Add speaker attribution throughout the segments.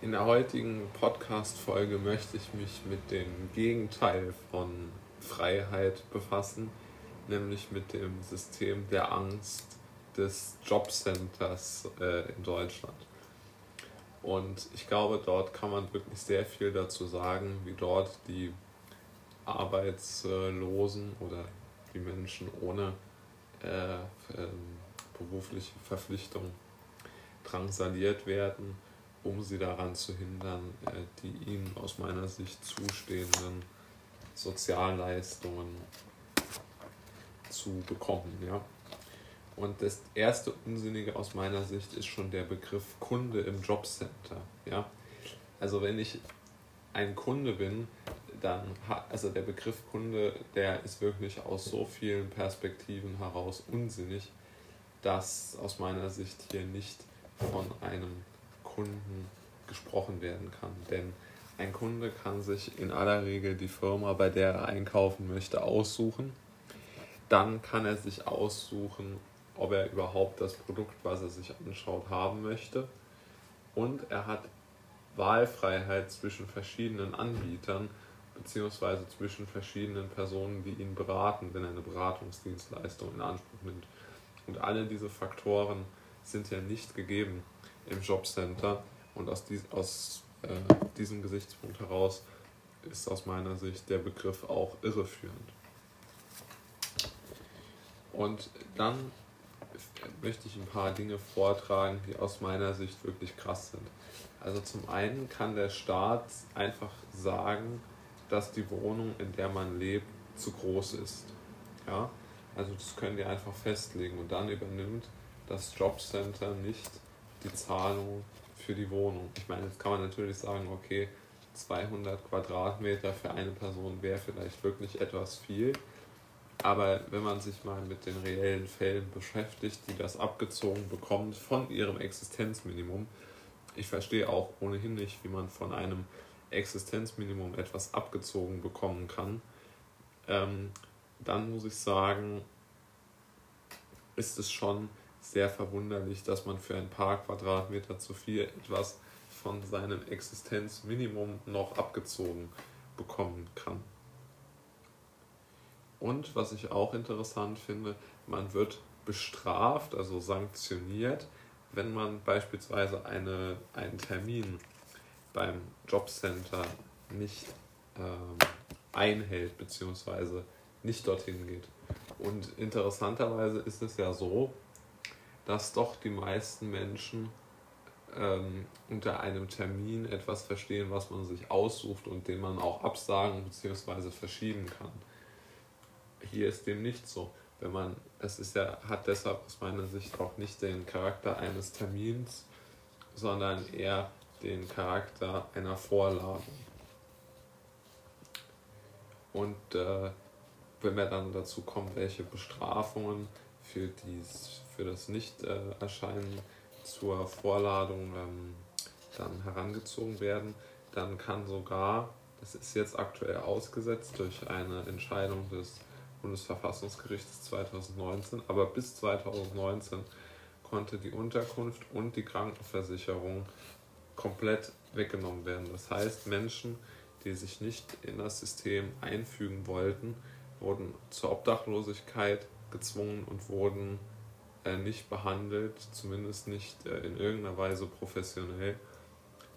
Speaker 1: In der heutigen Podcast-Folge möchte ich mich mit dem Gegenteil von Freiheit befassen, nämlich mit dem System der Angst des Jobcenters äh, in Deutschland. Und ich glaube, dort kann man wirklich sehr viel dazu sagen, wie dort die Arbeitslosen oder die Menschen ohne äh, ähm, berufliche Verpflichtung drangsaliert werden um sie daran zu hindern, äh, die ihnen aus meiner Sicht zustehenden Sozialleistungen zu bekommen. Ja? Und das erste Unsinnige aus meiner Sicht ist schon der Begriff Kunde im Jobcenter. Ja? Also wenn ich ein Kunde bin, dann also der Begriff Kunde, der ist wirklich aus so vielen Perspektiven heraus unsinnig, dass aus meiner Sicht hier nicht von einem Kunden gesprochen werden kann. Denn ein Kunde kann sich in aller Regel die Firma, bei der er einkaufen möchte, aussuchen. Dann kann er sich aussuchen, ob er überhaupt das Produkt, was er sich anschaut, haben möchte. Und er hat Wahlfreiheit zwischen verschiedenen Anbietern beziehungsweise zwischen verschiedenen Personen, die ihn beraten, wenn er eine Beratungsdienstleistung in Anspruch nimmt. Und alle diese Faktoren sind ja nicht gegeben im Jobcenter. Und aus, dies, aus äh, diesem Gesichtspunkt heraus ist aus meiner Sicht der Begriff auch irreführend. Und dann möchte ich ein paar Dinge vortragen, die aus meiner Sicht wirklich krass sind. Also zum einen kann der Staat einfach sagen, dass die Wohnung, in der man lebt, zu groß ist. Ja? Also das können die einfach festlegen und dann übernimmt das Jobcenter nicht die Zahlung für die Wohnung. Ich meine, jetzt kann man natürlich sagen, okay, 200 Quadratmeter für eine Person wäre vielleicht wirklich etwas viel. Aber wenn man sich mal mit den reellen Fällen beschäftigt, die das abgezogen bekommt von ihrem Existenzminimum, ich verstehe auch ohnehin nicht, wie man von einem Existenzminimum etwas abgezogen bekommen kann, ähm, dann muss ich sagen, ist es schon sehr verwunderlich, dass man für ein paar Quadratmeter zu viel etwas von seinem Existenzminimum noch abgezogen bekommen kann. Und was ich auch interessant finde, man wird bestraft, also sanktioniert, wenn man beispielsweise eine, einen Termin beim Jobcenter nicht ähm, einhält bzw. nicht dorthin geht. Und interessanterweise ist es ja so, dass doch die meisten Menschen ähm, unter einem Termin etwas verstehen, was man sich aussucht und den man auch absagen bzw. verschieben kann. Hier ist dem nicht so. Wenn man, es ist ja, hat deshalb aus meiner Sicht auch nicht den Charakter eines Termins, sondern eher den Charakter einer Vorladung. Und äh, wenn wir dann dazu kommen, welche Bestrafungen für, dies, für das Nicht-Erscheinen zur Vorladung ähm, dann herangezogen werden, dann kann sogar, das ist jetzt aktuell ausgesetzt durch eine Entscheidung des Bundesverfassungsgerichts 2019, aber bis 2019 konnte die Unterkunft und die Krankenversicherung komplett weggenommen werden. Das heißt, Menschen, die sich nicht in das System einfügen wollten, wurden zur Obdachlosigkeit gezwungen und wurden äh, nicht behandelt, zumindest nicht äh, in irgendeiner Weise professionell,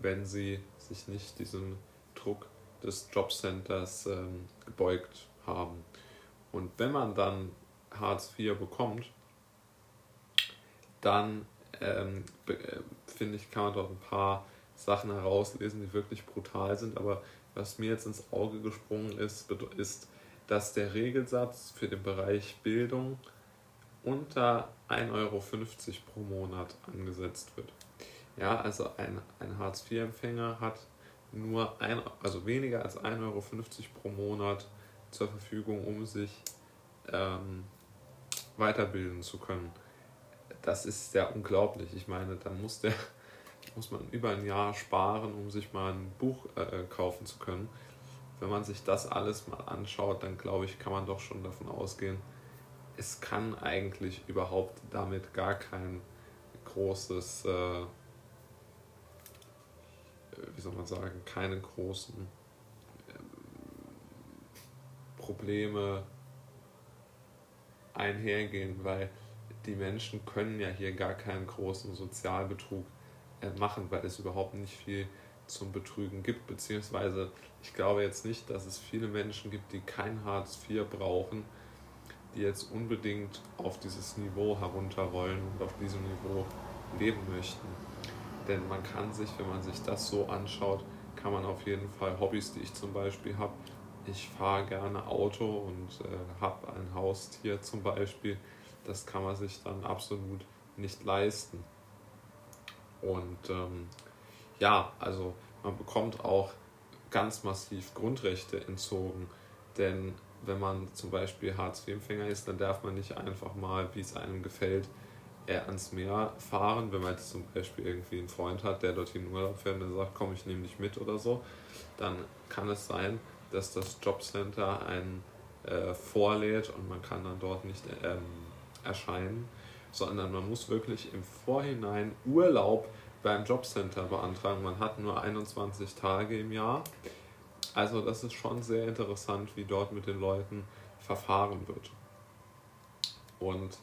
Speaker 1: wenn sie sich nicht diesem Druck des Jobcenters ähm, gebeugt haben. Und wenn man dann Hartz IV bekommt, dann ähm, äh, finde ich, kann man dort ein paar Sachen herauslesen, die wirklich brutal sind. Aber was mir jetzt ins Auge gesprungen ist, ist, dass der Regelsatz für den Bereich Bildung unter 1,50 Euro pro Monat angesetzt wird. Ja, also ein, ein Hartz-IV-Empfänger hat nur ein, also weniger als 1,50 Euro pro Monat zur Verfügung, um sich ähm, weiterbilden zu können. Das ist ja unglaublich. Ich meine, dann muss, der, muss man über ein Jahr sparen, um sich mal ein Buch äh, kaufen zu können wenn man sich das alles mal anschaut, dann glaube ich, kann man doch schon davon ausgehen, es kann eigentlich überhaupt damit gar kein großes, äh, wie soll man sagen, keine großen ähm, Probleme einhergehen, weil die Menschen können ja hier gar keinen großen Sozialbetrug äh, machen, weil es überhaupt nicht viel zum Betrügen gibt, beziehungsweise ich glaube jetzt nicht, dass es viele Menschen gibt, die kein Hartz IV brauchen, jetzt unbedingt auf dieses Niveau herunter wollen und auf diesem Niveau leben möchten. Denn man kann sich, wenn man sich das so anschaut, kann man auf jeden Fall Hobbys, die ich zum Beispiel habe. Ich fahre gerne Auto und äh, habe ein Haustier zum Beispiel. Das kann man sich dann absolut nicht leisten. Und ähm, ja, also man bekommt auch ganz massiv Grundrechte entzogen. Denn wenn man zum Beispiel Hartz-IV-Empfänger ist, dann darf man nicht einfach mal, wie es einem gefällt, ans Meer fahren, wenn man jetzt zum Beispiel irgendwie einen Freund hat, der dorthin in Urlaub fährt und der sagt, komm, ich nehme dich mit oder so, dann kann es sein, dass das Jobcenter einen äh, vorlädt und man kann dann dort nicht ähm, erscheinen, sondern man muss wirklich im Vorhinein Urlaub beim Jobcenter beantragen. Man hat nur 21 Tage im Jahr. Also das ist schon sehr interessant, wie dort mit den Leuten verfahren wird. Und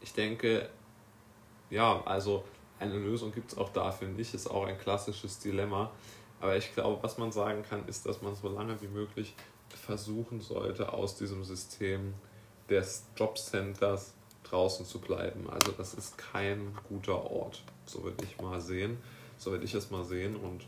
Speaker 1: ich denke, ja, also eine Lösung gibt es auch dafür nicht, ist auch ein klassisches Dilemma. Aber ich glaube, was man sagen kann, ist, dass man so lange wie möglich versuchen sollte, aus diesem System des Jobcenters draußen zu bleiben. Also das ist kein guter Ort, so würde ich mal sehen, so würde ich es mal sehen. Und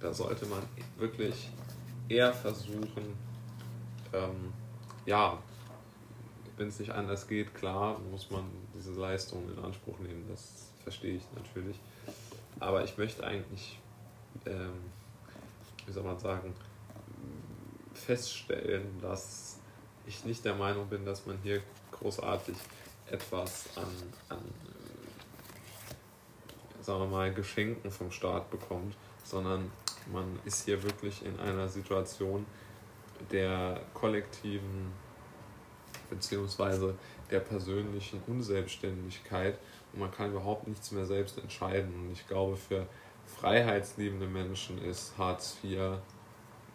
Speaker 1: da sollte man wirklich eher versuchen, ähm, ja, wenn es nicht anders geht, klar, muss man diese Leistung in Anspruch nehmen. Das verstehe ich natürlich. Aber ich möchte eigentlich, ähm, wie soll man sagen, feststellen, dass ich nicht der Meinung bin, dass man hier großartig etwas an, an sagen wir mal, Geschenken vom Staat bekommt, sondern man ist hier wirklich in einer Situation der kollektiven beziehungsweise der persönlichen Unselbstständigkeit und man kann überhaupt nichts mehr selbst entscheiden. Und ich glaube, für freiheitsliebende Menschen ist Hartz IV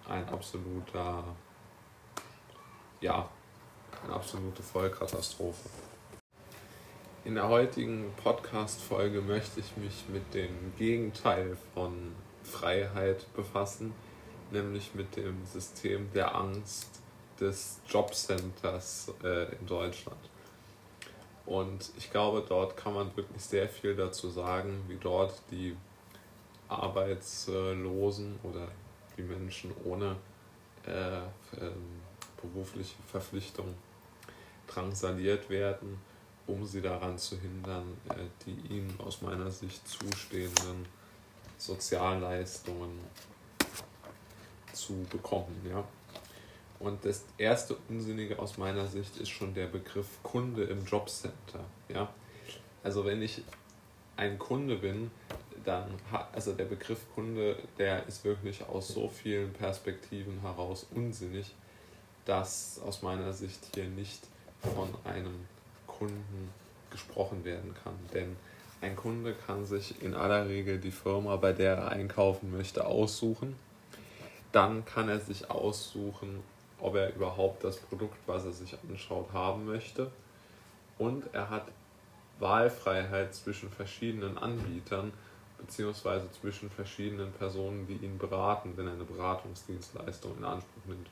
Speaker 1: ein absoluter, ja, eine absolute Vollkatastrophe. In der heutigen Podcast-Folge möchte ich mich mit dem Gegenteil von Freiheit befassen, nämlich mit dem System der Angst des Jobcenters äh, in Deutschland. Und ich glaube, dort kann man wirklich sehr viel dazu sagen, wie dort die Arbeitslosen oder die Menschen ohne äh, ähm, berufliche Verpflichtung drangsaliert werden, um sie daran zu hindern, äh, die ihnen aus meiner Sicht zustehenden Sozialleistungen zu bekommen. Ja? Und das erste Unsinnige aus meiner Sicht ist schon der Begriff Kunde im Jobcenter. Ja? Also wenn ich ein Kunde bin, dann also der Begriff Kunde, der ist wirklich aus so vielen Perspektiven heraus unsinnig, dass aus meiner Sicht hier nicht von einem Kunden gesprochen werden kann. Denn ein Kunde kann sich in aller Regel die Firma, bei der er einkaufen möchte, aussuchen. Dann kann er sich aussuchen, ob er überhaupt das Produkt, was er sich anschaut, haben möchte. Und er hat Wahlfreiheit zwischen verschiedenen Anbietern beziehungsweise zwischen verschiedenen Personen, die ihn beraten, wenn er eine Beratungsdienstleistung in Anspruch nimmt.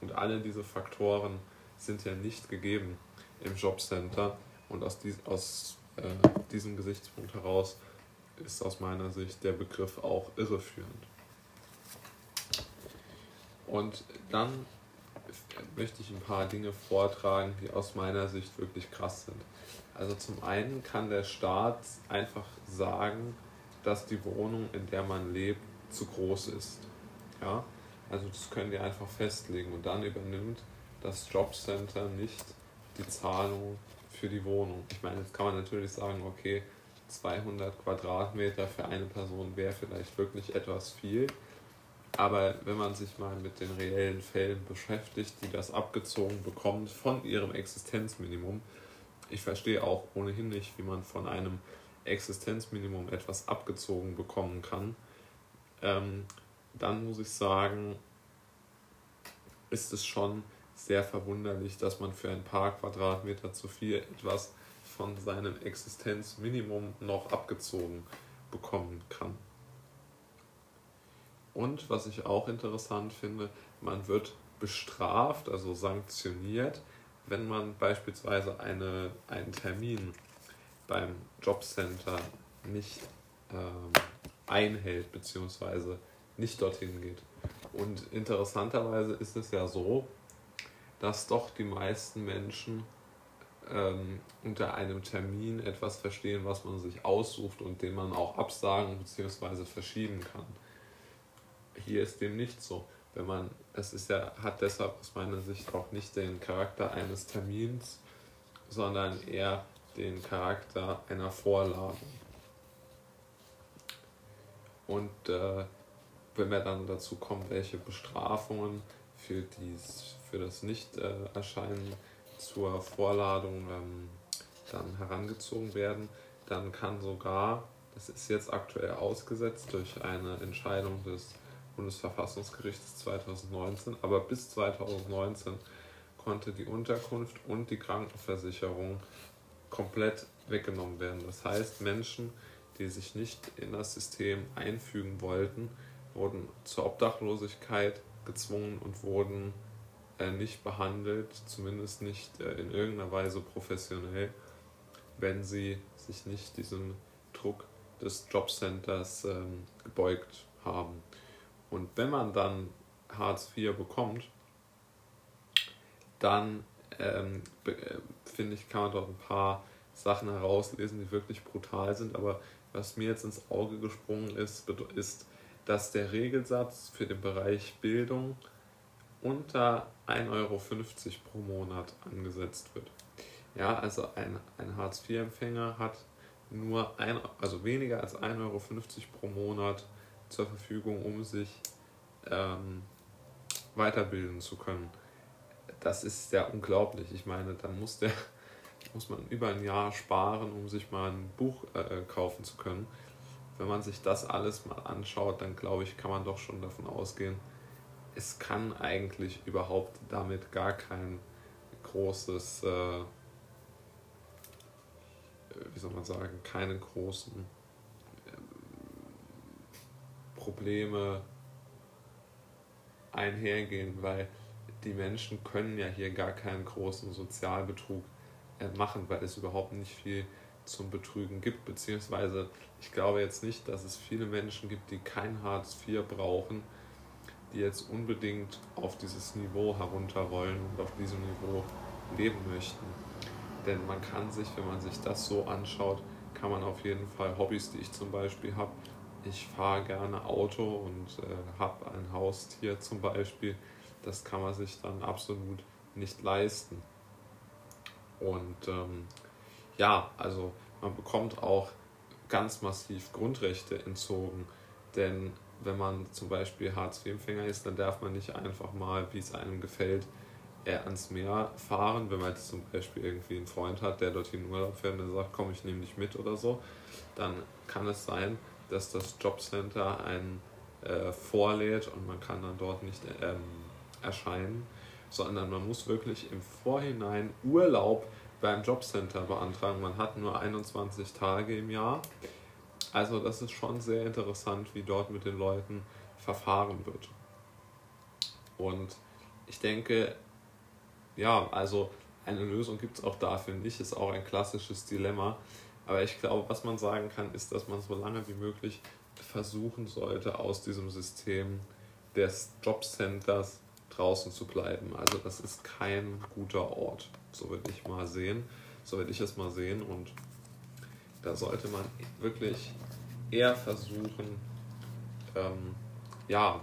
Speaker 1: Und alle diese Faktoren sind ja nicht gegeben im Jobcenter und aus, dies, aus äh, diesem Gesichtspunkt heraus ist aus meiner Sicht der Begriff auch irreführend. Und dann möchte ich ein paar Dinge vortragen, die aus meiner Sicht wirklich krass sind. Also zum einen kann der Staat einfach sagen, dass die Wohnung, in der man lebt, zu groß ist. Ja? Also das können die einfach festlegen und dann übernimmt das Jobcenter nicht die Zahlung für die Wohnung. Ich meine, jetzt kann man natürlich sagen, okay, 200 Quadratmeter für eine Person wäre vielleicht wirklich etwas viel. Aber wenn man sich mal mit den reellen Fällen beschäftigt, die das abgezogen bekommt von ihrem Existenzminimum, ich verstehe auch ohnehin nicht, wie man von einem Existenzminimum etwas abgezogen bekommen kann. ähm, dann muss ich sagen, ist es schon sehr verwunderlich, dass man für ein paar Quadratmeter zu viel etwas von seinem Existenzminimum noch abgezogen bekommen kann. Und was ich auch interessant finde, man wird bestraft, also sanktioniert, wenn man beispielsweise eine, einen Termin beim Jobcenter nicht ähm, einhält bzw. nicht dorthin geht. Und interessanterweise ist es ja so, dass doch die meisten Menschen ähm, unter einem Termin etwas verstehen, was man sich aussucht und den man auch absagen bzw. verschieben kann. Hier ist dem nicht so. Wenn man, es ist ja, hat deshalb aus meiner Sicht auch nicht den Charakter eines Termins, sondern eher den Charakter einer Vorladung. Und äh, wenn wir dann dazu kommen, welche Bestrafungen für, dies, für das Nicht-Erscheinen zur Vorladung ähm, dann herangezogen werden, dann kann sogar, das ist jetzt aktuell ausgesetzt durch eine Entscheidung des Bundesverfassungsgerichts 2019, aber bis 2019 konnte die Unterkunft und die Krankenversicherung komplett weggenommen werden. Das heißt, Menschen, die sich nicht in das System einfügen wollten, wurden zur Obdachlosigkeit gezwungen und wurden äh, nicht behandelt, zumindest nicht äh, in irgendeiner Weise professionell, wenn sie sich nicht diesem Druck des Jobcenters ähm, gebeugt haben. Und wenn man dann Hartz IV bekommt, dann ähm, äh, finde ich, kann man dort ein paar Sachen herauslesen, die wirklich brutal sind. Aber was mir jetzt ins Auge gesprungen ist, ist, dass der Regelsatz für den Bereich Bildung unter 1,50 Euro pro Monat angesetzt wird. Ja, also ein, ein Hartz-IV-Empfänger hat nur ein, also weniger als 1,50 Euro pro Monat zur Verfügung, um sich ähm, weiterbilden zu können. Das ist ja unglaublich. Ich meine, dann muss, der, muss man über ein Jahr sparen, um sich mal ein Buch äh, kaufen zu können. Wenn man sich das alles mal anschaut, dann glaube ich, kann man doch schon davon ausgehen, es kann eigentlich überhaupt damit gar kein großes, äh, wie soll man sagen, keine großen äh, Probleme einhergehen, weil die Menschen können ja hier gar keinen großen Sozialbetrug äh, machen, weil es überhaupt nicht viel zum Betrügen gibt, beziehungsweise ich glaube jetzt nicht, dass es viele Menschen gibt, die kein Hartz IV brauchen, die jetzt unbedingt auf dieses Niveau herunter wollen und auf diesem Niveau leben möchten. Denn man kann sich, wenn man sich das so anschaut, kann man auf jeden Fall Hobbys, die ich zum Beispiel habe, ich fahre gerne Auto und äh, habe ein Haustier zum Beispiel, das kann man sich dann absolut nicht leisten. Und ähm, ja, also man bekommt auch ganz massiv Grundrechte entzogen, denn wenn man zum Beispiel Hartz-IV-Empfänger ist, dann darf man nicht einfach mal, wie es einem gefällt, ans Meer fahren, wenn man jetzt zum Beispiel irgendwie einen Freund hat, der dorthin in Urlaub fährt und der sagt, komm, ich nehme dich mit oder so, dann kann es sein, dass das Jobcenter einen äh, vorlädt und man kann dann dort nicht ähm, erscheinen, sondern man muss wirklich im Vorhinein Urlaub beim Jobcenter beantragen. Man hat nur 21 Tage im Jahr also das ist schon sehr interessant, wie dort mit den Leuten verfahren wird. Und ich denke, ja, also eine Lösung gibt es auch dafür nicht, ist auch ein klassisches Dilemma. Aber ich glaube, was man sagen kann, ist, dass man so lange wie möglich versuchen sollte, aus diesem System des Jobcenters draußen zu bleiben. Also das ist kein guter Ort, so würde ich mal sehen, so würde ich es mal sehen. Und da sollte man wirklich eher versuchen, ähm, ja,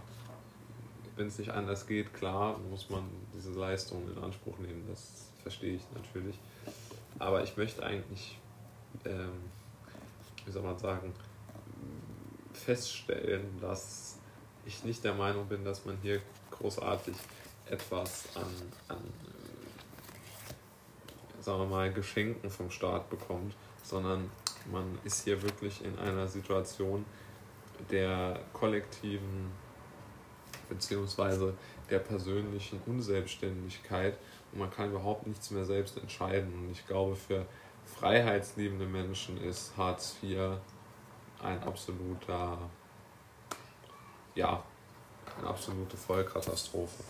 Speaker 1: wenn es nicht anders geht, klar, muss man diese Leistung in Anspruch nehmen, das verstehe ich natürlich. Aber ich möchte eigentlich, ähm, wie soll man sagen, feststellen, dass ich nicht der Meinung bin, dass man hier großartig etwas an, an sagen wir mal, Geschenken vom Staat bekommt, sondern man ist hier wirklich in einer Situation, der kollektiven beziehungsweise der persönlichen Unselbstständigkeit und man kann überhaupt nichts mehr selbst entscheiden. Und ich glaube, für freiheitsliebende Menschen ist Hartz IV ein absoluter, ja, absolute Vollkatastrophe.